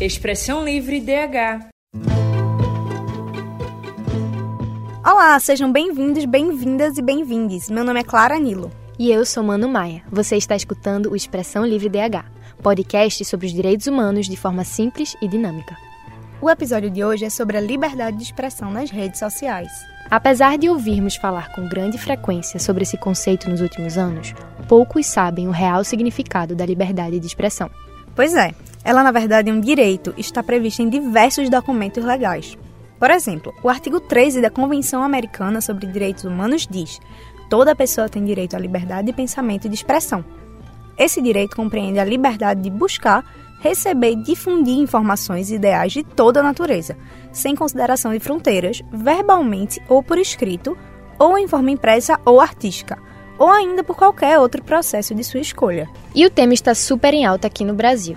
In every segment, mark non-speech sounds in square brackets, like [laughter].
Expressão Livre DH. Olá, sejam bem-vindos, bem-vindas e bem-vindes. Meu nome é Clara Nilo. E eu sou Mano Maia. Você está escutando o Expressão Livre DH, podcast sobre os direitos humanos de forma simples e dinâmica. O episódio de hoje é sobre a liberdade de expressão nas redes sociais. Apesar de ouvirmos falar com grande frequência sobre esse conceito nos últimos anos, poucos sabem o real significado da liberdade de expressão. Pois é, ela na verdade é um direito e está prevista em diversos documentos legais. Por exemplo, o artigo 13 da Convenção Americana sobre Direitos Humanos diz: toda pessoa tem direito à liberdade de pensamento e de expressão. Esse direito compreende a liberdade de buscar, receber e difundir informações e ideais de toda a natureza, sem consideração de fronteiras, verbalmente ou por escrito, ou em forma impressa ou artística, ou ainda por qualquer outro processo de sua escolha. E o tema está super em alta aqui no Brasil,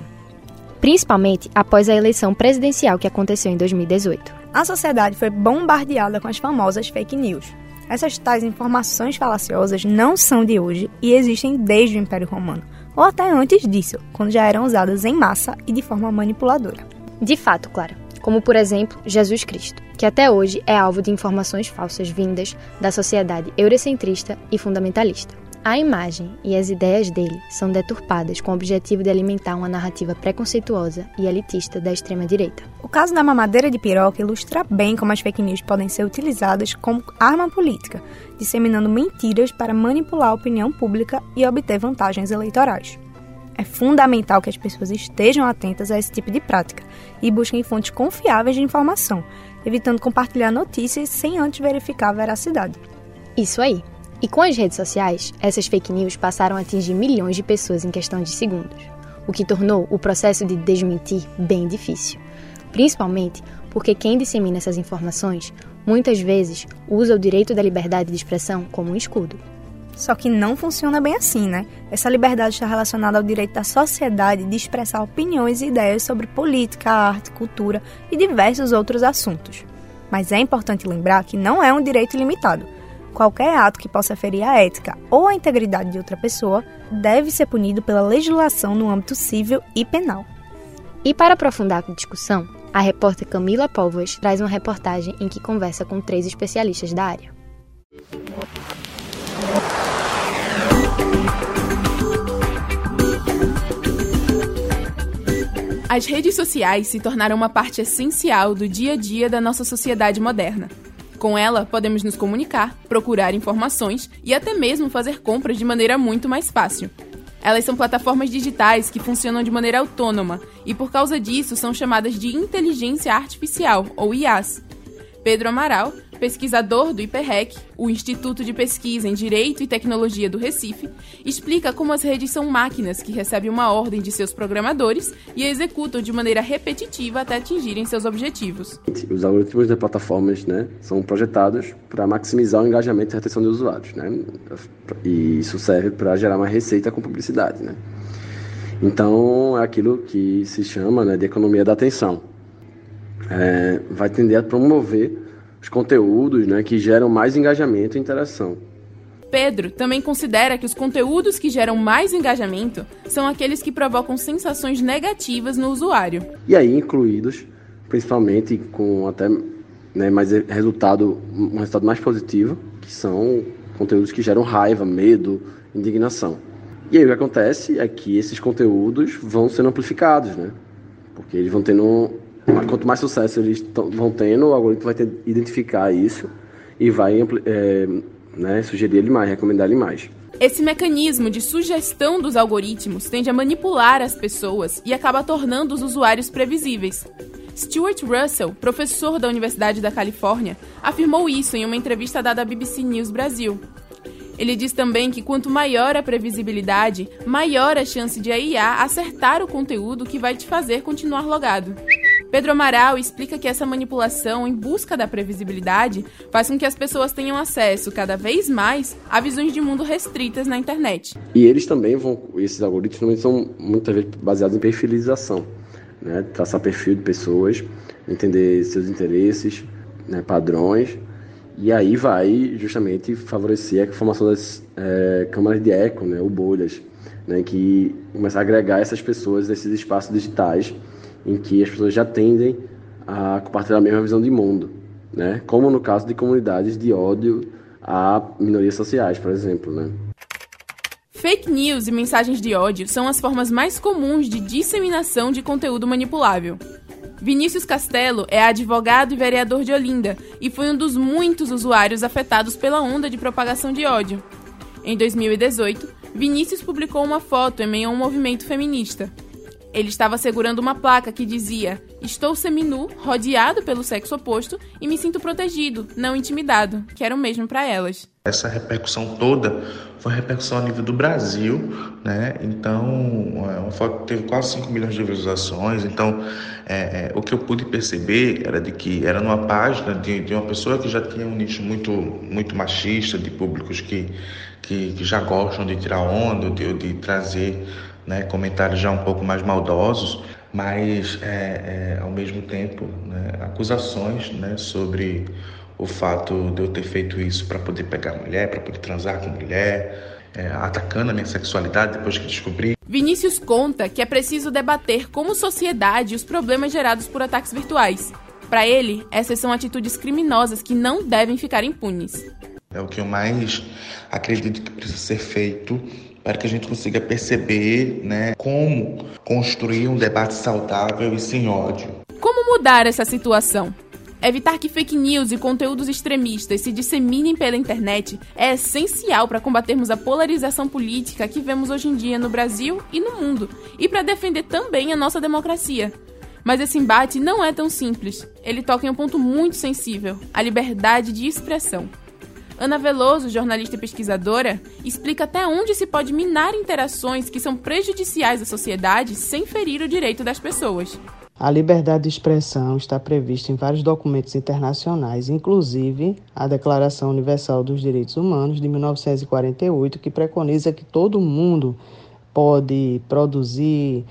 principalmente após a eleição presidencial que aconteceu em 2018. A sociedade foi bombardeada com as famosas fake news. Essas tais informações falaciosas não são de hoje e existem desde o Império Romano, ou até antes disso, quando já eram usadas em massa e de forma manipuladora. De fato, Clara. Como, por exemplo, Jesus Cristo, que até hoje é alvo de informações falsas vindas da sociedade eurocentrista e fundamentalista. A imagem e as ideias dele são deturpadas com o objetivo de alimentar uma narrativa preconceituosa e elitista da extrema-direita. O caso da mamadeira de piroca ilustra bem como as fake news podem ser utilizadas como arma política, disseminando mentiras para manipular a opinião pública e obter vantagens eleitorais. É fundamental que as pessoas estejam atentas a esse tipo de prática e busquem fontes confiáveis de informação, evitando compartilhar notícias sem antes verificar a veracidade. Isso aí. E com as redes sociais, essas fake news passaram a atingir milhões de pessoas em questão de segundos, o que tornou o processo de desmentir bem difícil. Principalmente porque quem dissemina essas informações muitas vezes usa o direito da liberdade de expressão como um escudo. Só que não funciona bem assim, né? Essa liberdade está relacionada ao direito da sociedade de expressar opiniões e ideias sobre política, arte, cultura e diversos outros assuntos. Mas é importante lembrar que não é um direito limitado Qualquer ato que possa ferir a ética ou a integridade de outra pessoa deve ser punido pela legislação no âmbito civil e penal. E para aprofundar a discussão, a repórter Camila Povas traz uma reportagem em que conversa com três especialistas da área. As redes sociais se tornaram uma parte essencial do dia a dia da nossa sociedade moderna. Com ela, podemos nos comunicar, procurar informações e até mesmo fazer compras de maneira muito mais fácil. Elas são plataformas digitais que funcionam de maneira autônoma e, por causa disso, são chamadas de inteligência artificial, ou IAs. Pedro Amaral pesquisador do IPREC, o Instituto de Pesquisa em Direito e Tecnologia do Recife, explica como as redes são máquinas que recebem uma ordem de seus programadores e a executam de maneira repetitiva até atingirem seus objetivos. Os algoritmos das plataformas né, são projetados para maximizar o engajamento e a retenção de usuários. Né? E isso serve para gerar uma receita com publicidade. Né? Então, é aquilo que se chama né, de economia da atenção. É, vai tender a promover os conteúdos né, que geram mais engajamento e interação. Pedro também considera que os conteúdos que geram mais engajamento são aqueles que provocam sensações negativas no usuário. E aí incluídos, principalmente com até né, mais resultado, um resultado mais positivo, que são conteúdos que geram raiva, medo, indignação. E aí o que acontece é que esses conteúdos vão sendo amplificados, né? Porque eles vão tendo quanto mais sucesso eles vão tendo, o algoritmo vai ter, identificar isso e vai é, né, sugerir ele mais, recomendar ele mais. Esse mecanismo de sugestão dos algoritmos tende a manipular as pessoas e acaba tornando os usuários previsíveis. Stuart Russell, professor da Universidade da Califórnia, afirmou isso em uma entrevista dada à BBC News Brasil. Ele diz também que quanto maior a previsibilidade, maior a chance de a IA acertar o conteúdo que vai te fazer continuar logado. Pedro Amaral explica que essa manipulação em busca da previsibilidade faz com que as pessoas tenham acesso cada vez mais a visões de mundo restritas na internet. E eles também vão, esses algoritmos também são muitas vezes baseados em perfilização, né? traçar perfil de pessoas, entender seus interesses, né? padrões, e aí vai justamente favorecer a formação das é, câmaras de eco, né? ou bolhas, né? que começar a agregar essas pessoas nesses espaços digitais em que as pessoas já tendem a compartilhar a mesma visão de mundo, né? Como no caso de comunidades de ódio a minorias sociais, por exemplo, né? Fake news e mensagens de ódio são as formas mais comuns de disseminação de conteúdo manipulável. Vinícius Castelo é advogado e vereador de Olinda e foi um dos muitos usuários afetados pela onda de propagação de ódio. Em 2018, Vinícius publicou uma foto em meio a um movimento feminista. Ele estava segurando uma placa que dizia: Estou seminu, rodeado pelo sexo oposto e me sinto protegido, não intimidado, que era o mesmo para elas. Essa repercussão toda foi repercussão a nível do Brasil, né? Então, é uma foto teve quase 5 milhões de visualizações. Então, é, é, o que eu pude perceber era de que era numa página de, de uma pessoa que já tinha um nicho muito, muito machista, de públicos que, que, que já gostam de tirar onda, de, de trazer né, comentários já um pouco mais maldosos, mas é, é, ao mesmo tempo né, acusações né, sobre o fato de eu ter feito isso para poder pegar mulher, para poder transar com mulher, é, atacando a minha sexualidade depois que descobri. Vinícius conta que é preciso debater como sociedade os problemas gerados por ataques virtuais. Para ele, essas são atitudes criminosas que não devem ficar impunes. É o que eu mais acredito que precisa ser feito para que a gente consiga perceber né, como construir um debate saudável e sem ódio. Como mudar essa situação? Evitar que fake news e conteúdos extremistas se disseminem pela internet é essencial para combatermos a polarização política que vemos hoje em dia no Brasil e no mundo, e para defender também a nossa democracia. Mas esse embate não é tão simples. Ele toca em um ponto muito sensível: a liberdade de expressão. Ana Veloso, jornalista e pesquisadora, explica até onde se pode minar interações que são prejudiciais à sociedade sem ferir o direito das pessoas. A liberdade de expressão está prevista em vários documentos internacionais, inclusive a Declaração Universal dos Direitos Humanos de 1948, que preconiza que todo mundo pode produzir,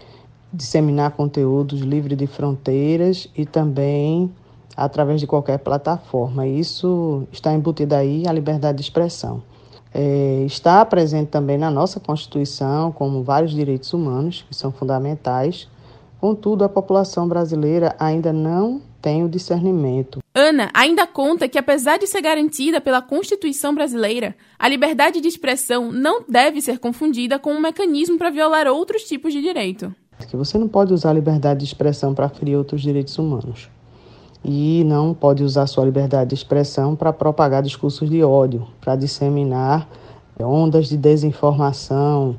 disseminar conteúdos livre de fronteiras e também através de qualquer plataforma. Isso está embutido aí a liberdade de expressão. É, está presente também na nossa Constituição, como vários direitos humanos, que são fundamentais. Contudo, a população brasileira ainda não tem o discernimento. Ana ainda conta que, apesar de ser garantida pela Constituição brasileira, a liberdade de expressão não deve ser confundida com um mecanismo para violar outros tipos de direito. Que você não pode usar a liberdade de expressão para ferir outros direitos humanos e não pode usar sua liberdade de expressão para propagar discursos de ódio, para disseminar ondas de desinformação.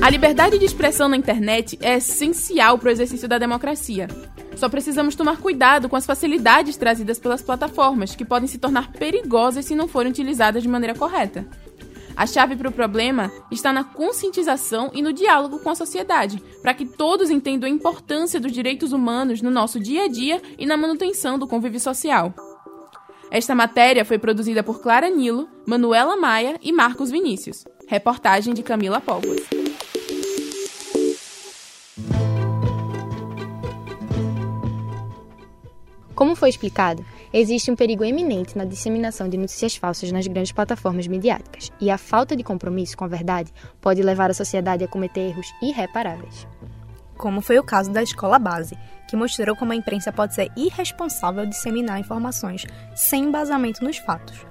A liberdade de expressão na internet é essencial para o exercício da democracia. Só precisamos tomar cuidado com as facilidades trazidas pelas plataformas, que podem se tornar perigosas se não forem utilizadas de maneira correta. A chave para o problema está na conscientização e no diálogo com a sociedade, para que todos entendam a importância dos direitos humanos no nosso dia a dia e na manutenção do convívio social. Esta matéria foi produzida por Clara Nilo, Manuela Maia e Marcos Vinícius. Reportagem de Camila Póvoas. Como foi explicado, existe um perigo eminente na disseminação de notícias falsas nas grandes plataformas midiáticas, e a falta de compromisso com a verdade pode levar a sociedade a cometer erros irreparáveis. Como foi o caso da escola base, que mostrou como a imprensa pode ser irresponsável disseminar informações sem embasamento nos fatos.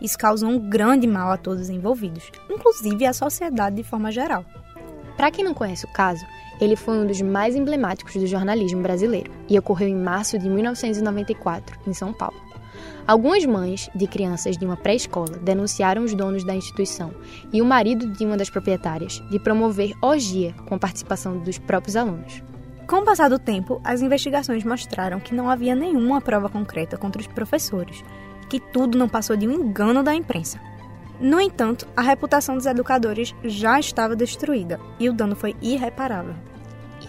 Isso causou um grande mal a todos os envolvidos, inclusive à sociedade de forma geral. Para quem não conhece o caso, ele foi um dos mais emblemáticos do jornalismo brasileiro e ocorreu em março de 1994, em São Paulo. Algumas mães de crianças de uma pré-escola denunciaram os donos da instituição e o marido de uma das proprietárias de promover orgia com a participação dos próprios alunos. Com o passar do tempo, as investigações mostraram que não havia nenhuma prova concreta contra os professores, que tudo não passou de um engano da imprensa. No entanto, a reputação dos educadores já estava destruída e o dano foi irreparável.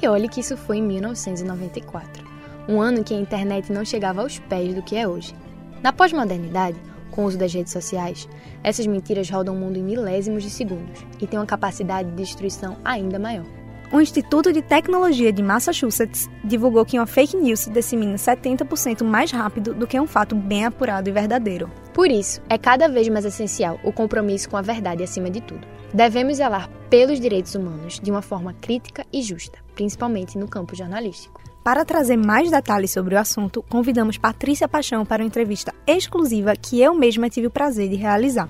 E olhe que isso foi em 1994, um ano em que a internet não chegava aos pés do que é hoje. Na pós-modernidade, com o uso das redes sociais, essas mentiras rodam o mundo em milésimos de segundos e têm uma capacidade de destruição ainda maior. O Instituto de Tecnologia de Massachusetts divulgou que uma fake news se dissemina 70% mais rápido do que um fato bem apurado e verdadeiro. Por isso, é cada vez mais essencial o compromisso com a verdade acima de tudo. Devemos zelar pelos direitos humanos de uma forma crítica e justa, principalmente no campo jornalístico. Para trazer mais detalhes sobre o assunto, convidamos Patrícia Paixão para uma entrevista exclusiva que eu mesma tive o prazer de realizar.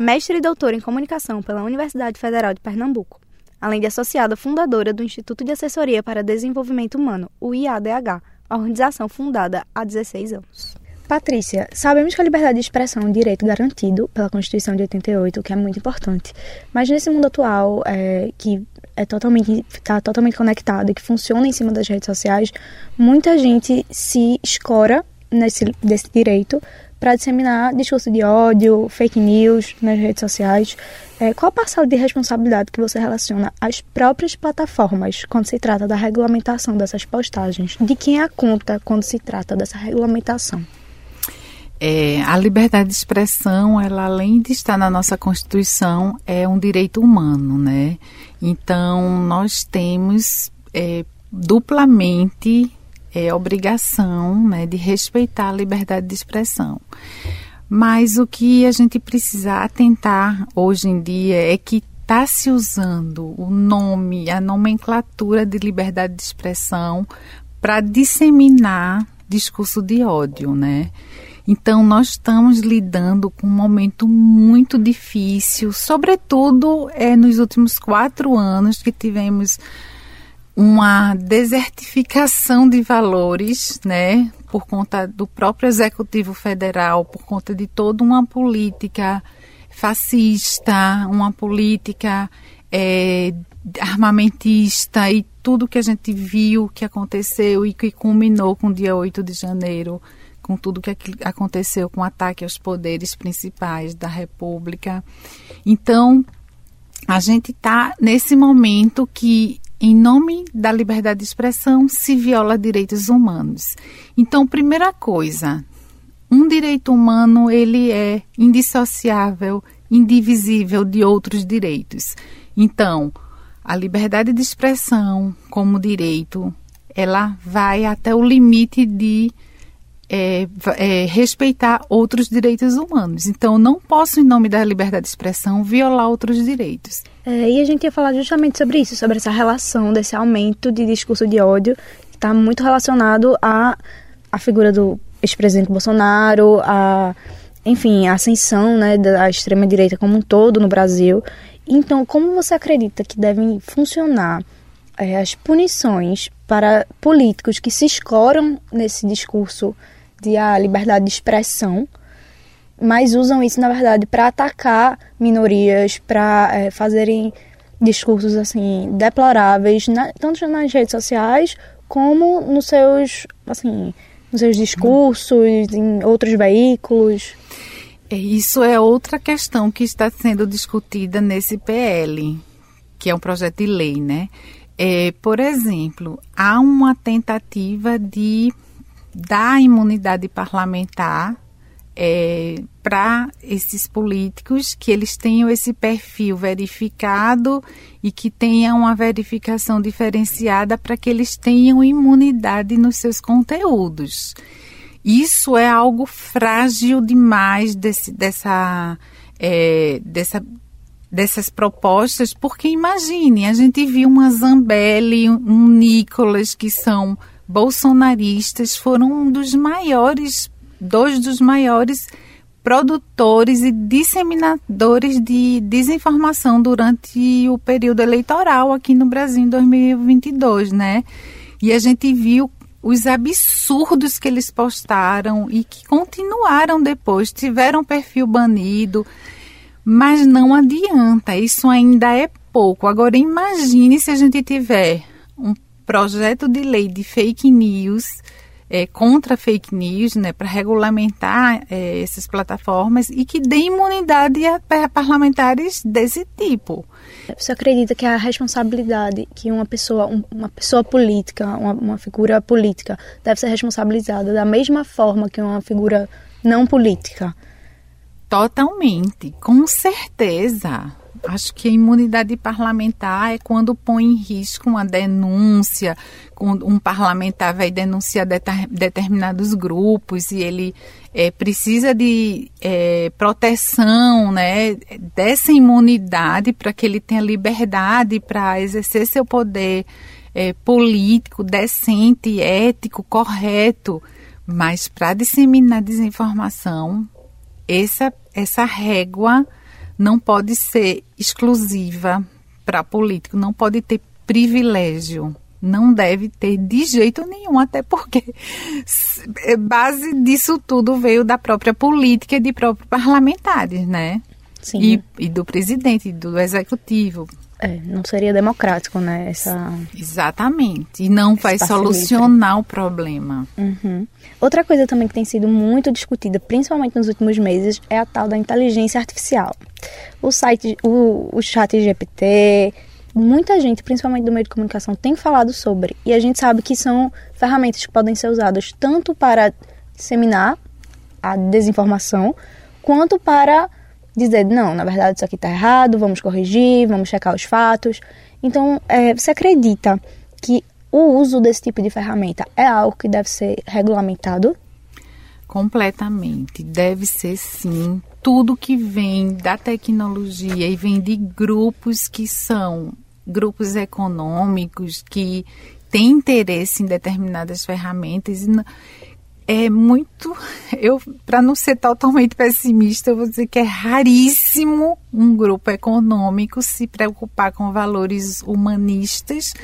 Mestre e doutora em comunicação pela Universidade Federal de Pernambuco, além de associada fundadora do Instituto de Assessoria para Desenvolvimento Humano, o IADH, organização fundada há 16 anos. Patrícia, sabemos que a liberdade de expressão é um direito garantido pela Constituição de 88, que é muito importante. Mas nesse mundo atual, é, que é totalmente está totalmente conectado e que funciona em cima das redes sociais, muita gente se escora nesse desse direito para disseminar discurso de ódio, fake news nas redes sociais. É, qual a parcela de responsabilidade que você relaciona às próprias plataformas quando se trata da regulamentação dessas postagens? De quem é a conta quando se trata dessa regulamentação? É, a liberdade de expressão, ela além de estar na nossa Constituição, é um direito humano, né? Então, nós temos é, duplamente é, obrigação né, de respeitar a liberdade de expressão. Mas o que a gente precisa atentar hoje em dia é que está se usando o nome, a nomenclatura de liberdade de expressão para disseminar discurso de ódio, né? Então, nós estamos lidando com um momento muito difícil, sobretudo é, nos últimos quatro anos que tivemos uma desertificação de valores, né, por conta do próprio Executivo Federal, por conta de toda uma política fascista, uma política é, armamentista e tudo que a gente viu que aconteceu e que culminou com o dia 8 de janeiro com tudo que aconteceu com o ataque aos poderes principais da República. Então, a gente está nesse momento que, em nome da liberdade de expressão, se viola direitos humanos. Então, primeira coisa, um direito humano ele é indissociável, indivisível de outros direitos. Então, a liberdade de expressão como direito, ela vai até o limite de é, é, respeitar outros direitos humanos. Então, não posso, em nome da liberdade de expressão, violar outros direitos. É, e a gente ia falar justamente sobre isso, sobre essa relação desse aumento de discurso de ódio, que está muito relacionado à, à figura do ex-presidente Bolsonaro, a, enfim, a ascensão né, da extrema-direita como um todo no Brasil. Então, como você acredita que devem funcionar é, as punições para políticos que se escoram nesse discurso de a liberdade de expressão, mas usam isso, na verdade, para atacar minorias, para é, fazerem discursos assim deploráveis, na, tanto nas redes sociais como nos seus, assim, nos seus discursos, em outros veículos. É, isso é outra questão que está sendo discutida nesse PL, que é um projeto de lei, né? É, por exemplo, há uma tentativa de dar imunidade parlamentar é, para esses políticos que eles tenham esse perfil verificado e que tenham uma verificação diferenciada para que eles tenham imunidade nos seus conteúdos. Isso é algo frágil demais desse, dessa, é, dessa, dessas propostas, porque imagine, a gente viu uma Zambelli, um Nicolas, que são bolsonaristas foram um dos maiores, dois dos maiores produtores e disseminadores de desinformação durante o período eleitoral aqui no Brasil em 2022, né? E a gente viu os absurdos que eles postaram e que continuaram depois, tiveram perfil banido, mas não adianta, isso ainda é pouco. Agora imagine se a gente tiver um projeto de lei de fake news, é, contra fake news, né, para regulamentar é, essas plataformas e que dê imunidade a, parlamentares desse tipo. Você acredita que a responsabilidade que uma pessoa, um, uma pessoa política, uma, uma figura política, deve ser responsabilizada da mesma forma que uma figura não política? Totalmente, com certeza. Acho que a imunidade parlamentar é quando põe em risco uma denúncia, quando um parlamentar vai denunciar determinados grupos e ele é, precisa de é, proteção né, dessa imunidade para que ele tenha liberdade para exercer seu poder é, político, decente, ético, correto. Mas para disseminar desinformação, essa, essa régua não pode ser exclusiva para político, não pode ter privilégio. Não deve ter de jeito nenhum, até porque base disso tudo veio da própria política e de próprios parlamentares, né? Sim. E, e do presidente, do executivo. É, não seria democrático, né? Essa... Exatamente. E não vai solucionar livre. o problema. Uhum. Outra coisa também que tem sido muito discutida, principalmente nos últimos meses, é a tal da inteligência artificial. O site, o, o chat GPT, muita gente, principalmente do meio de comunicação, tem falado sobre. E a gente sabe que são ferramentas que podem ser usadas tanto para disseminar a desinformação, quanto para dizer, não, na verdade isso aqui está errado, vamos corrigir, vamos checar os fatos. Então, é, você acredita que o uso desse tipo de ferramenta é algo que deve ser regulamentado? Completamente. Deve ser sim. Tudo que vem da tecnologia e vem de grupos que são grupos econômicos que têm interesse em determinadas ferramentas é muito. [laughs] Eu, para não ser totalmente pessimista, eu vou dizer que é raríssimo um grupo econômico se preocupar com valores humanistas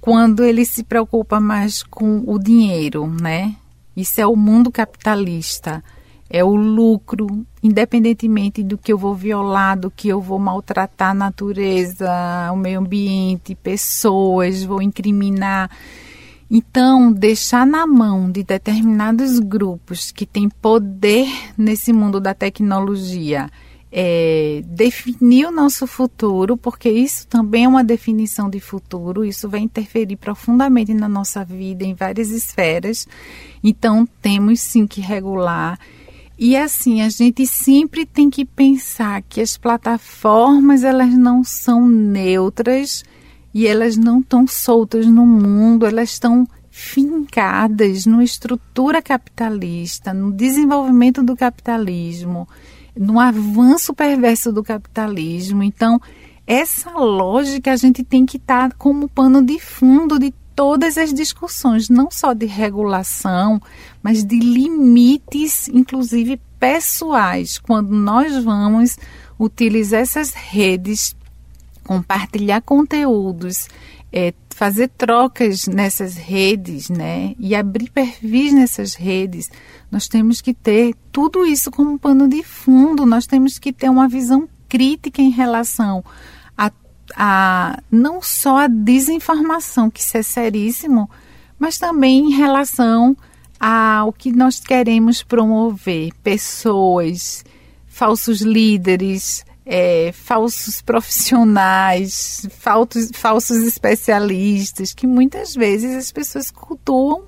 quando ele se preocupa mais com o dinheiro, né? Isso é o mundo capitalista. É o lucro, independentemente do que eu vou violar, do que eu vou maltratar a natureza, o meio ambiente, pessoas, vou incriminar então, deixar na mão de determinados grupos que têm poder nesse mundo da tecnologia é, definir o nosso futuro, porque isso também é uma definição de futuro, isso vai interferir profundamente na nossa vida em várias esferas. Então, temos sim que regular. E assim, a gente sempre tem que pensar que as plataformas elas não são neutras e elas não estão soltas no mundo, elas estão fincadas numa estrutura capitalista, no desenvolvimento do capitalismo, no avanço perverso do capitalismo. Então, essa lógica a gente tem que estar tá como pano de fundo de todas as discussões, não só de regulação, mas de limites, inclusive pessoais, quando nós vamos utilizar essas redes compartilhar conteúdos, é, fazer trocas nessas redes, né, e abrir perfis nessas redes, nós temos que ter tudo isso como pano de fundo. Nós temos que ter uma visão crítica em relação a, a não só a desinformação, que isso é seríssimo, mas também em relação ao que nós queremos promover, pessoas, falsos líderes, é, falsos [laughs] profissionais, falsos, falsos especialistas, que muitas vezes as pessoas cultuam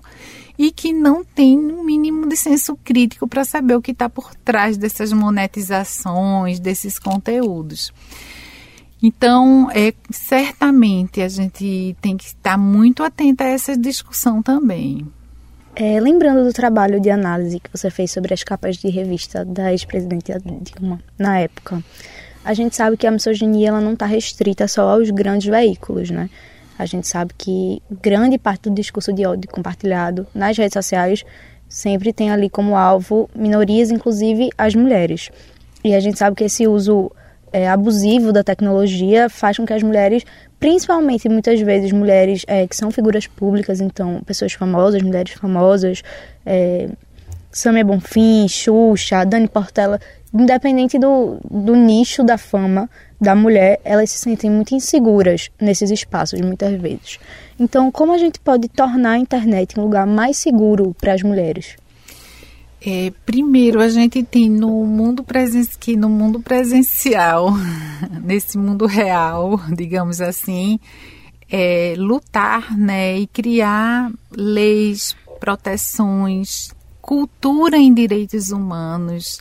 e que não têm um mínimo de senso crítico para saber o que está por trás dessas monetizações, desses conteúdos. Então, é, certamente a gente tem que estar muito atenta a essa discussão também. É, lembrando do trabalho de análise que você fez sobre as capas de revista da ex-presidente Dilma na época, a gente sabe que a misoginia ela não está restrita só aos grandes veículos, né? A gente sabe que grande parte do discurso de ódio compartilhado nas redes sociais sempre tem ali como alvo minorias, inclusive as mulheres. E a gente sabe que esse uso é, abusivo da tecnologia faz com que as mulheres, principalmente muitas vezes mulheres é, que são figuras públicas, então pessoas famosas, mulheres famosas, é, Samia Bonfim, Xuxa, Dani Portela, independente do, do nicho da fama da mulher, elas se sentem muito inseguras nesses espaços, muitas vezes. Então, como a gente pode tornar a internet um lugar mais seguro para as mulheres? É, primeiro, a gente tem no mundo que no mundo presencial, [laughs] nesse mundo real, digamos assim, é, lutar, né, e criar leis, proteções, cultura em direitos humanos,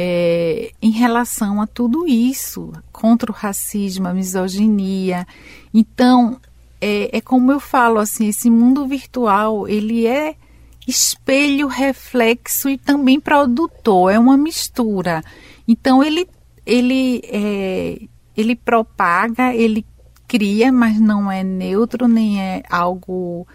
é, em relação a tudo isso, contra o racismo, a misoginia. Então, é, é como eu falo, assim, esse mundo virtual, ele é espelho, reflexo e também produtor, é uma mistura. Então, ele, ele, é, ele propaga, ele cria, mas não é neutro, nem é algo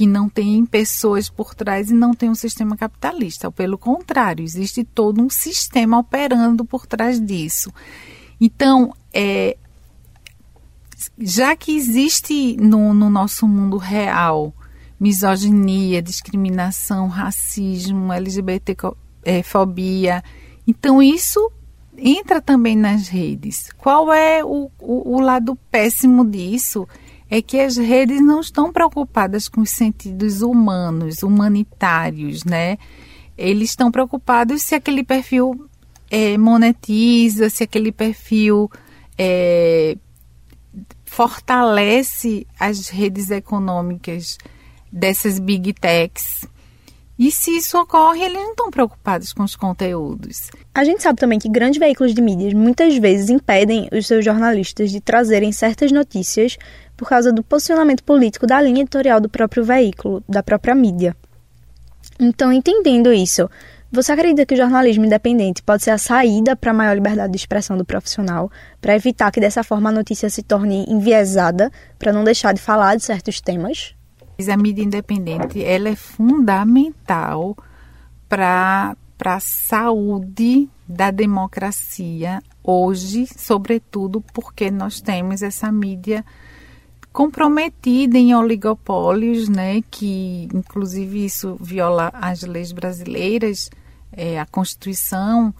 que não tem pessoas por trás e não tem um sistema capitalista. Pelo contrário, existe todo um sistema operando por trás disso. Então, é, já que existe no, no nosso mundo real misoginia, discriminação, racismo, LGBTfobia, é, então isso entra também nas redes. Qual é o, o, o lado péssimo disso? É que as redes não estão preocupadas com os sentidos humanos, humanitários, né? Eles estão preocupados se aquele perfil é, monetiza, se aquele perfil é, fortalece as redes econômicas dessas big techs. E se isso ocorre, eles não estão preocupados com os conteúdos. A gente sabe também que grandes veículos de mídias muitas vezes impedem os seus jornalistas de trazerem certas notícias por causa do posicionamento político da linha editorial do próprio veículo, da própria mídia. Então, entendendo isso, você acredita que o jornalismo independente pode ser a saída para a maior liberdade de expressão do profissional, para evitar que dessa forma a notícia se torne enviesada, para não deixar de falar de certos temas? A mídia independente ela é fundamental para a saúde da democracia hoje, sobretudo porque nós temos essa mídia comprometida em oligopólios, né, que inclusive isso viola as leis brasileiras, é, a Constituição,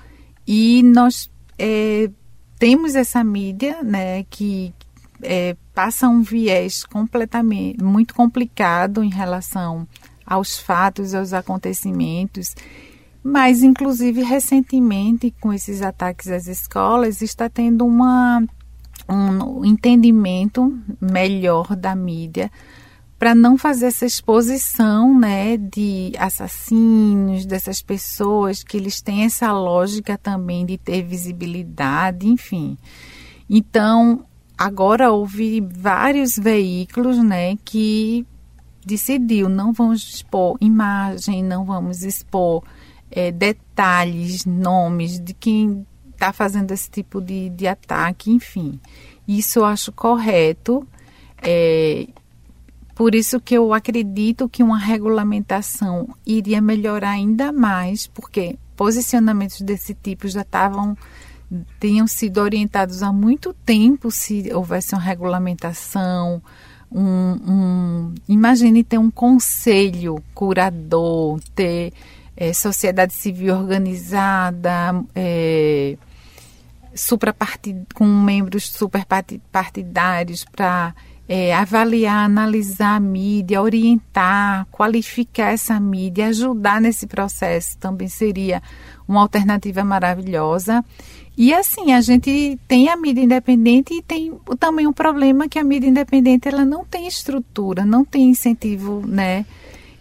e nós é, temos essa mídia, né, que é, passa um viés completamente muito complicado em relação aos fatos, aos acontecimentos, mas inclusive recentemente com esses ataques às escolas está tendo uma um entendimento melhor da mídia para não fazer essa exposição, né, de assassinos, dessas pessoas que eles têm essa lógica também de ter visibilidade, enfim. Então, agora houve vários veículos, né, que decidiu não vamos expor imagem, não vamos expor é, detalhes, nomes de quem está fazendo esse tipo de, de ataque, enfim. Isso eu acho correto. É, por isso que eu acredito que uma regulamentação iria melhorar ainda mais, porque posicionamentos desse tipo já estavam tenham sido orientados há muito tempo se houvesse uma regulamentação, um, um imagine ter um conselho curador, ter é, sociedade civil organizada, é, com membros superpartidários para é, avaliar, analisar a mídia, orientar, qualificar essa mídia, ajudar nesse processo também seria uma alternativa maravilhosa. E assim, a gente tem a mídia independente e tem também um problema que a mídia independente ela não tem estrutura, não tem incentivo, né?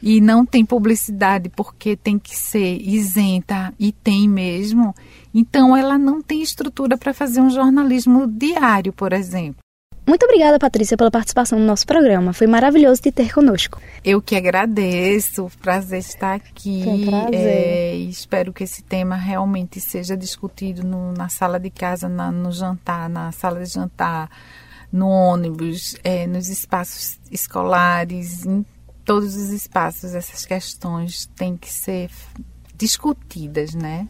E não tem publicidade porque tem que ser isenta e tem mesmo. Então, ela não tem estrutura para fazer um jornalismo diário, por exemplo. Muito obrigada, Patrícia, pela participação no nosso programa. Foi maravilhoso te ter conosco. Eu que agradeço. Prazer estar aqui. Foi um prazer. É, espero que esse tema realmente seja discutido no, na sala de casa, na, no jantar, na sala de jantar, no ônibus, é, nos espaços escolares, em todos os espaços. Essas questões têm que ser discutidas, né?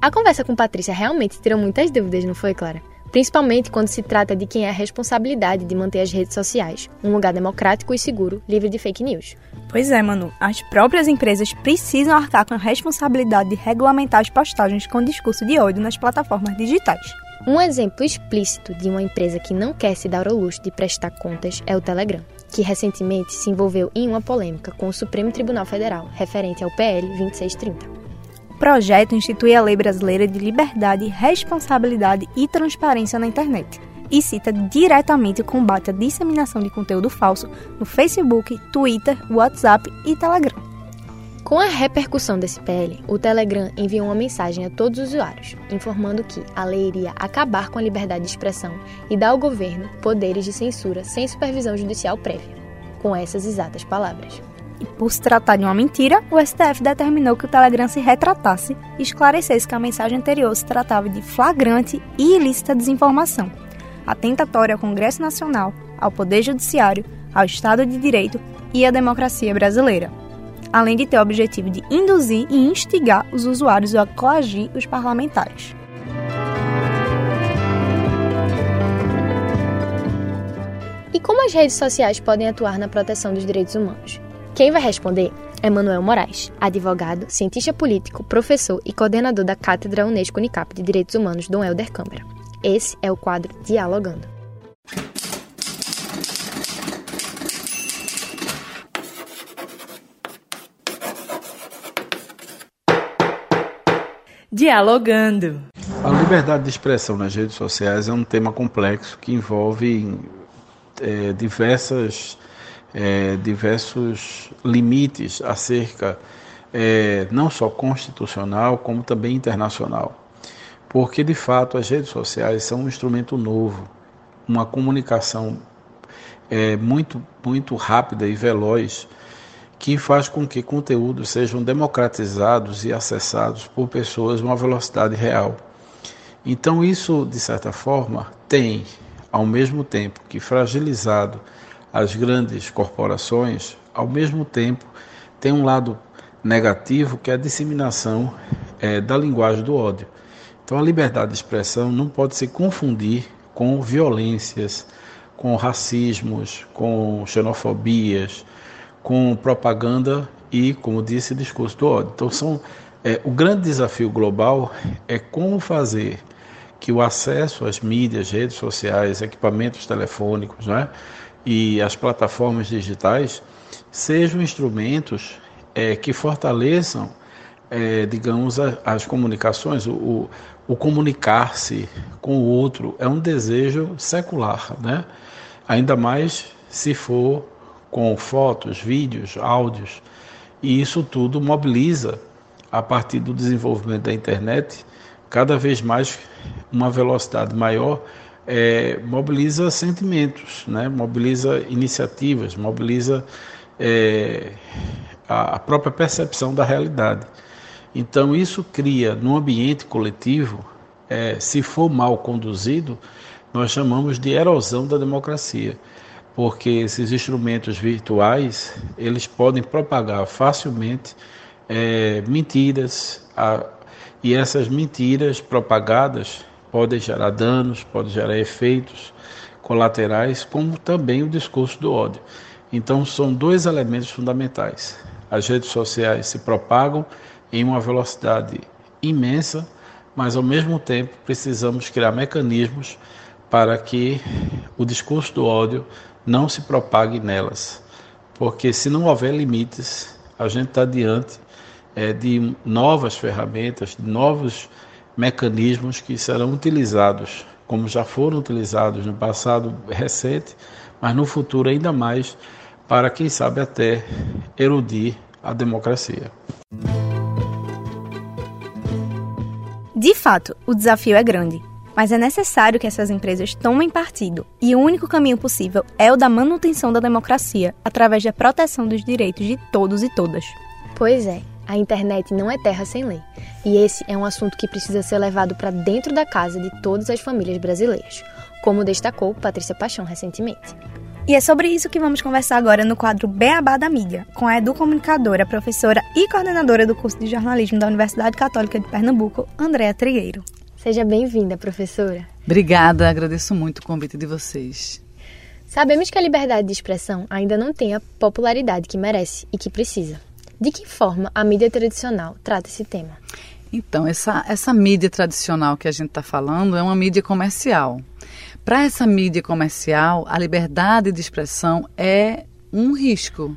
A conversa com Patrícia realmente tirou muitas dúvidas, não foi, Clara? Principalmente quando se trata de quem é a responsabilidade de manter as redes sociais, um lugar democrático e seguro, livre de fake news. Pois é, Manu. As próprias empresas precisam arcar com a responsabilidade de regulamentar as postagens com discurso de ódio nas plataformas digitais. Um exemplo explícito de uma empresa que não quer se dar ao luxo de prestar contas é o Telegram, que recentemente se envolveu em uma polêmica com o Supremo Tribunal Federal referente ao PL 2630 projeto institui a Lei Brasileira de Liberdade, Responsabilidade e Transparência na Internet e cita diretamente o combate à disseminação de conteúdo falso no Facebook, Twitter, WhatsApp e Telegram. Com a repercussão desse PL, o Telegram enviou uma mensagem a todos os usuários, informando que a lei iria acabar com a liberdade de expressão e dar ao governo poderes de censura sem supervisão judicial prévia, com essas exatas palavras. E por se tratar de uma mentira, o STF determinou que o Telegram se retratasse e esclarecesse que a mensagem anterior se tratava de flagrante e ilícita desinformação. atentatória ao Congresso Nacional, ao Poder Judiciário, ao Estado de Direito e à democracia brasileira, além de ter o objetivo de induzir e instigar os usuários a coagir os parlamentares. E como as redes sociais podem atuar na proteção dos direitos humanos? Quem vai responder é Manuel Moraes, advogado, cientista político, professor e coordenador da Cátedra Unesco Unicap de Direitos Humanos Dom Helder Câmara. Esse é o quadro Dialogando. Dialogando. A liberdade de expressão nas redes sociais é um tema complexo que envolve é, diversas, é, diversos limites acerca é, não só constitucional, como também internacional. Porque, de fato, as redes sociais são um instrumento novo, uma comunicação é, muito, muito rápida e veloz que faz com que conteúdos sejam democratizados e acessados por pessoas numa velocidade real. Então, isso, de certa forma, tem, ao mesmo tempo que fragilizado as grandes corporações, ao mesmo tempo tem um lado negativo que é a disseminação é, da linguagem do ódio. Então, a liberdade de expressão não pode se confundir com violências, com racismos, com xenofobias, com propaganda e, como disse, discurso do ódio. Então, são, é, o grande desafio global é como fazer que o acesso às mídias, redes sociais, equipamentos telefônicos né, e as plataformas digitais sejam instrumentos é, que fortaleçam, é, digamos, a, as comunicações, o, o, o comunicar-se com o outro é um desejo secular, né? ainda mais se for com fotos, vídeos, áudios, e isso tudo mobiliza, a partir do desenvolvimento da internet, cada vez mais uma velocidade maior, é, mobiliza sentimentos, né? mobiliza iniciativas, mobiliza é, a, própria percepção da realidade. Então, isso cria, no ambiente coletivo, é, se for mal conduzido, nós chamamos de erosão da democracia porque esses instrumentos virtuais eles podem propagar facilmente é, mentiras a, e essas mentiras propagadas podem gerar danos, podem gerar efeitos colaterais, como também o discurso do ódio. Então são dois elementos fundamentais. As redes sociais se propagam em uma velocidade imensa, mas ao mesmo tempo precisamos criar mecanismos para que o discurso do ódio não se propague nelas, porque se não houver limites, a gente está diante é, de novas ferramentas, de novos mecanismos que serão utilizados, como já foram utilizados no passado recente, mas no futuro ainda mais, para quem sabe até erudir a democracia. De fato, o desafio é grande mas é necessário que essas empresas tomem partido, e o único caminho possível é o da manutenção da democracia, através da proteção dos direitos de todos e todas. Pois é, a internet não é terra sem lei, e esse é um assunto que precisa ser levado para dentro da casa de todas as famílias brasileiras, como destacou Patrícia Paixão recentemente. E é sobre isso que vamos conversar agora no quadro Beabá da Mídia, com a educomunicadora, professora e coordenadora do curso de jornalismo da Universidade Católica de Pernambuco, Andréa Trigueiro. Seja bem-vinda, professora. Obrigada, agradeço muito o convite de vocês. Sabemos que a liberdade de expressão ainda não tem a popularidade que merece e que precisa. De que forma a mídia tradicional trata esse tema? Então, essa, essa mídia tradicional que a gente está falando é uma mídia comercial. Para essa mídia comercial, a liberdade de expressão é um risco.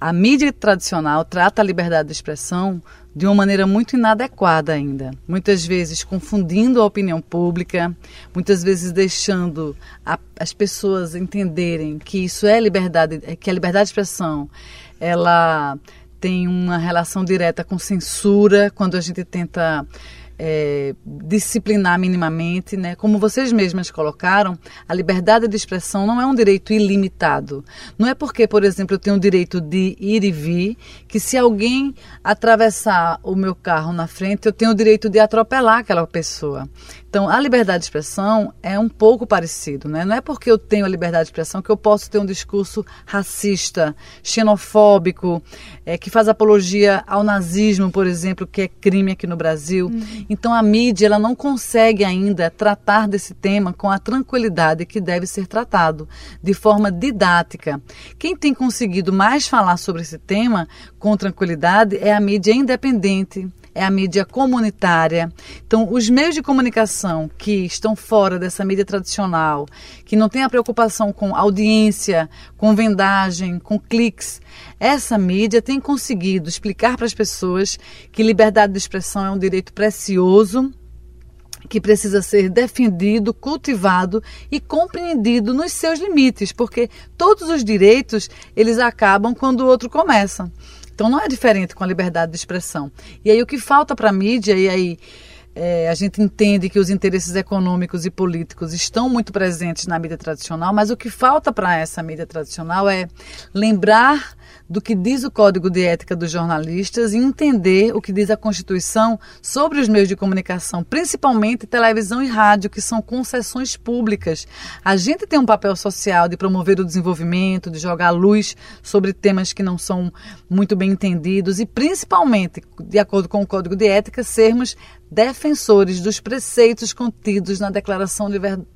A mídia tradicional trata a liberdade de expressão de uma maneira muito inadequada ainda. Muitas vezes confundindo a opinião pública, muitas vezes deixando a, as pessoas entenderem que isso é liberdade, que a liberdade de expressão ela tem uma relação direta com censura quando a gente tenta é, disciplinar minimamente, né? Como vocês mesmas colocaram, a liberdade de expressão não é um direito ilimitado. Não é porque, por exemplo, eu tenho o direito de ir e vir, que se alguém atravessar o meu carro na frente, eu tenho o direito de atropelar aquela pessoa. Então, a liberdade de expressão é um pouco parecido, né? Não é porque eu tenho a liberdade de expressão que eu posso ter um discurso racista, xenofóbico, é, que faz apologia ao nazismo, por exemplo, que é crime aqui no Brasil. Uhum. Então, a mídia ela não consegue ainda tratar desse tema com a tranquilidade que deve ser tratado, de forma didática. Quem tem conseguido mais falar sobre esse tema com tranquilidade é a mídia independente, é a mídia comunitária. Então, os meios de comunicação que estão fora dessa mídia tradicional, que não tem a preocupação com audiência, com vendagem, com cliques, essa mídia tem conseguido explicar para as pessoas que liberdade de expressão é um direito precioso que precisa ser defendido, cultivado e compreendido nos seus limites, porque todos os direitos eles acabam quando o outro começa. Então não é diferente com a liberdade de expressão. E aí o que falta para a mídia, e aí é, a gente entende que os interesses econômicos e políticos estão muito presentes na mídia tradicional, mas o que falta para essa mídia tradicional é lembrar do que diz o Código de Ética dos Jornalistas e entender o que diz a Constituição sobre os meios de comunicação, principalmente televisão e rádio, que são concessões públicas. A gente tem um papel social de promover o desenvolvimento, de jogar luz sobre temas que não são muito bem entendidos e, principalmente, de acordo com o Código de Ética, sermos defensores dos preceitos contidos na Declaração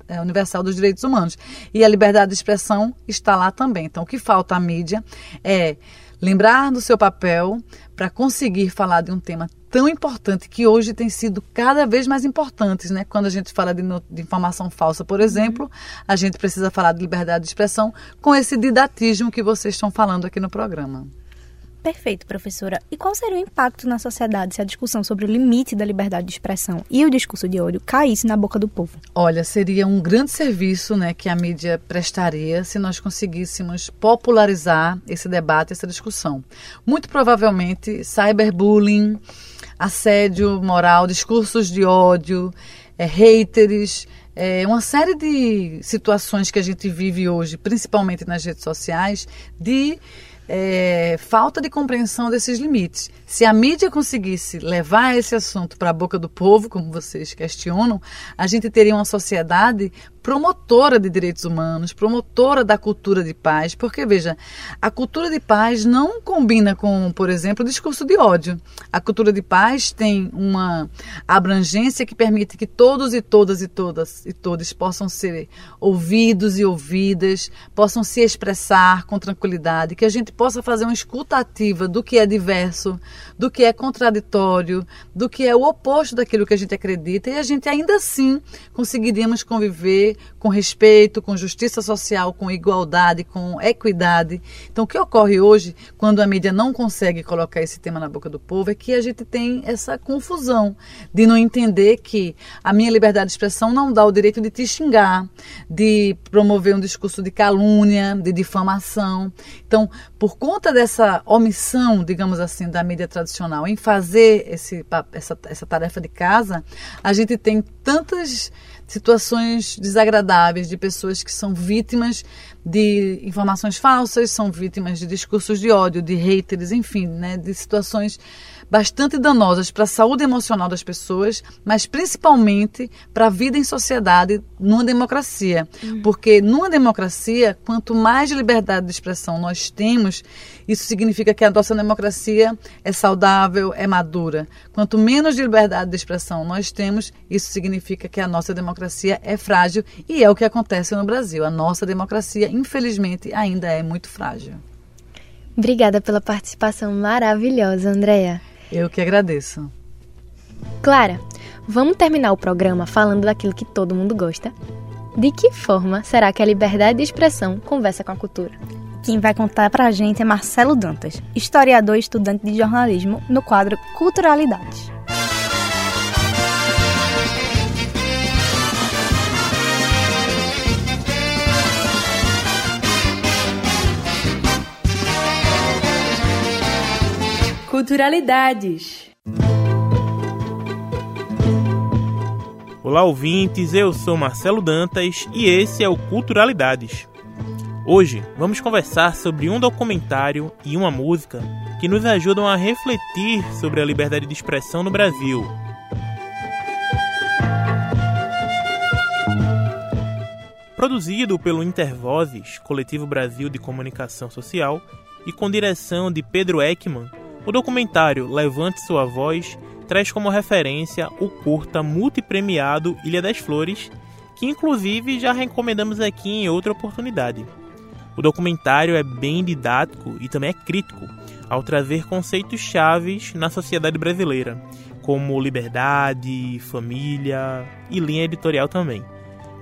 eh, Universal dos Direitos Humanos. E a liberdade de expressão está lá também. Então, o que falta à mídia é lembrar do seu papel para conseguir falar de um tema tão importante que hoje tem sido cada vez mais importante, né? Quando a gente fala de, de, informação falsa, por exemplo, a gente precisa falar de liberdade de expressão com esse didatismo que vocês estão falando aqui no programa. Perfeito, professora. E qual seria o impacto na sociedade se a discussão sobre o limite da liberdade de expressão e o discurso de ódio caísse na boca do povo? Olha, seria um grande serviço né, que a mídia prestaria se nós conseguíssemos popularizar esse debate, essa discussão. Muito provavelmente, cyberbullying, assédio moral, discursos de ódio, é, haters, é, uma série de situações que a gente vive hoje, principalmente nas redes sociais, de é, falta de compreensão desses limites. Se a mídia conseguisse levar esse assunto para a boca do povo, como vocês questionam, a gente teria uma sociedade promotora de direitos humanos, promotora da cultura de paz, porque veja, a cultura de paz não combina com, por exemplo, o discurso de ódio. A cultura de paz tem uma abrangência que permite que todos e todas e todas e todos possam ser ouvidos e ouvidas, possam se expressar com tranquilidade, que a gente possa fazer uma escuta ativa do que é diverso, do que é contraditório, do que é o oposto daquilo que a gente acredita e a gente ainda assim conseguiríamos conviver com respeito, com justiça social, com igualdade, com equidade. Então, o que ocorre hoje, quando a mídia não consegue colocar esse tema na boca do povo, é que a gente tem essa confusão de não entender que a minha liberdade de expressão não dá o direito de te xingar, de promover um discurso de calúnia, de difamação. Então, por conta dessa omissão, digamos assim, da mídia tradicional em fazer esse, essa, essa tarefa de casa, a gente tem tantas situações desagradáveis de pessoas que são vítimas de informações falsas, são vítimas de discursos de ódio, de haters, enfim, né, de situações bastante danosas para a saúde emocional das pessoas, mas principalmente para a vida em sociedade numa democracia. Uhum. Porque numa democracia, quanto mais liberdade de expressão nós temos, isso significa que a nossa democracia é saudável, é madura. Quanto menos de liberdade de expressão nós temos, isso significa que a nossa democracia é frágil e é o que acontece no Brasil. A nossa democracia, infelizmente, ainda é muito frágil. Obrigada pela participação maravilhosa, Andréa. Eu que agradeço. Clara, vamos terminar o programa falando daquilo que todo mundo gosta? De que forma será que a liberdade de expressão conversa com a cultura? Quem vai contar pra gente é Marcelo Dantas, historiador e estudante de jornalismo, no quadro Culturalidades. Culturalidades. Olá, ouvintes. Eu sou Marcelo Dantas e esse é o Culturalidades. Hoje vamos conversar sobre um documentário e uma música que nos ajudam a refletir sobre a liberdade de expressão no Brasil. Produzido pelo Intervozes, Coletivo Brasil de Comunicação Social, e com direção de Pedro Ekman, o documentário Levante Sua Voz traz como referência o curta multipremiado Ilha das Flores, que inclusive já recomendamos aqui em outra oportunidade. O documentário é bem didático e também é crítico, ao trazer conceitos chaves na sociedade brasileira, como liberdade, família e linha editorial também.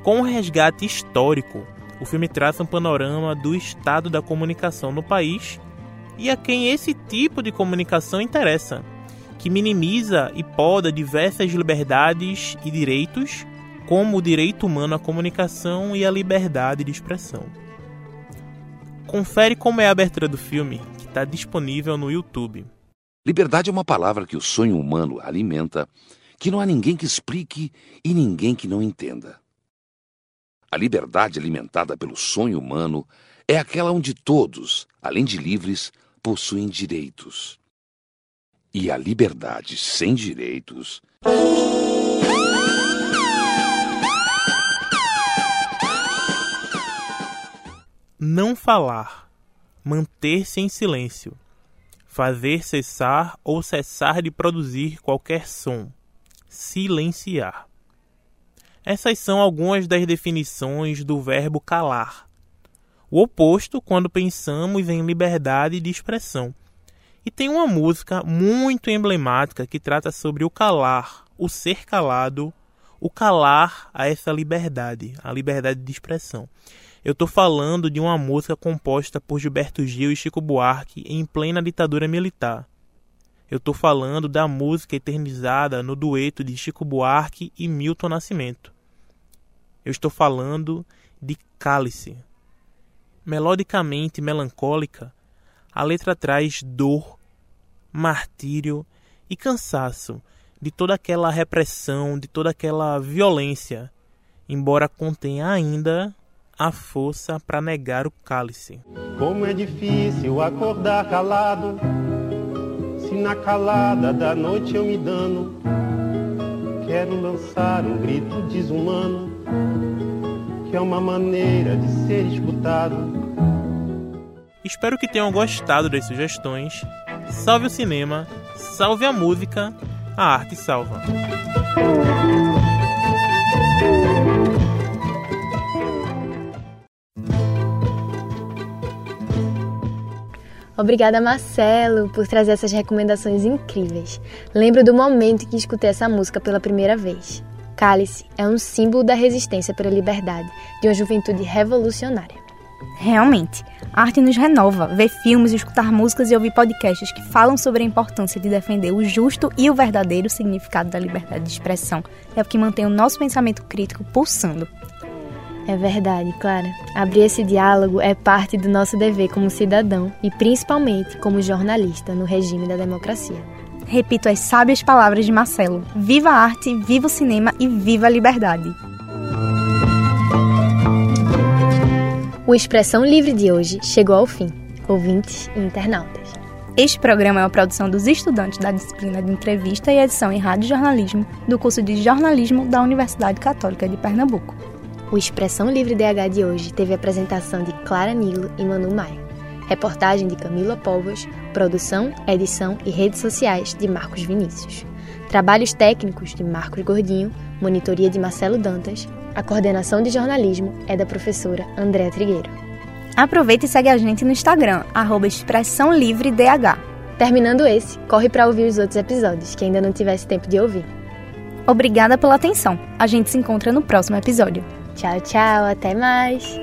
Com um resgate histórico, o filme traça um panorama do estado da comunicação no país e a quem esse tipo de comunicação interessa, que minimiza e poda diversas liberdades e direitos, como o direito humano à comunicação e à liberdade de expressão. Confere como é a abertura do filme, que está disponível no YouTube. Liberdade é uma palavra que o sonho humano alimenta, que não há ninguém que explique e ninguém que não entenda. A liberdade alimentada pelo sonho humano é aquela onde todos, além de livres, possuem direitos. E a liberdade sem direitos. Não falar, manter-se em silêncio, fazer cessar ou cessar de produzir qualquer som, silenciar. Essas são algumas das definições do verbo calar. O oposto quando pensamos em liberdade de expressão e tem uma música muito emblemática que trata sobre o calar, o ser calado, o calar a essa liberdade, a liberdade de expressão. Eu estou falando de uma música composta por Gilberto Gil e Chico Buarque em plena ditadura militar. Eu estou falando da música eternizada no dueto de Chico Buarque e Milton Nascimento. Eu estou falando de Cálice. Melodicamente melancólica, a letra traz dor, martírio e cansaço de toda aquela repressão, de toda aquela violência, embora contenha ainda a força para negar o cálice. Como é difícil acordar calado, se na calada da noite eu me dano, quero lançar um grito desumano, que é uma maneira de ser escutado Espero que tenham gostado das sugestões. Salve o cinema, salve a música, a arte salva. Obrigada, Marcelo, por trazer essas recomendações incríveis. Lembro do momento em que escutei essa música pela primeira vez. Cálice é um símbolo da resistência pela liberdade de uma juventude revolucionária. Realmente, a arte nos renova, ver filmes, escutar músicas e ouvir podcasts que falam sobre a importância de defender o justo e o verdadeiro significado da liberdade de expressão. É o que mantém o nosso pensamento crítico pulsando. É verdade, Clara. Abrir esse diálogo é parte do nosso dever como cidadão e principalmente como jornalista no regime da democracia. Repito as sábias palavras de Marcelo: viva a arte, viva o cinema e viva a liberdade! O Expressão Livre de hoje chegou ao fim, ouvintes e internautas. Este programa é uma produção dos estudantes da disciplina de entrevista e edição em rádio jornalismo do curso de jornalismo da Universidade Católica de Pernambuco. O Expressão Livre DH de hoje teve apresentação de Clara Nilo e Manu Maia, reportagem de Camila Povas, produção, edição e redes sociais de Marcos Vinícius, trabalhos técnicos de Marcos Gordinho, monitoria de Marcelo Dantas, a coordenação de jornalismo é da professora Andréa Trigueiro. Aproveita e segue a gente no Instagram, arroba Expressão Livre DH. Terminando esse, corre para ouvir os outros episódios, que ainda não tivesse tempo de ouvir. Obrigada pela atenção. A gente se encontra no próximo episódio. Tchau, tchau, até mais!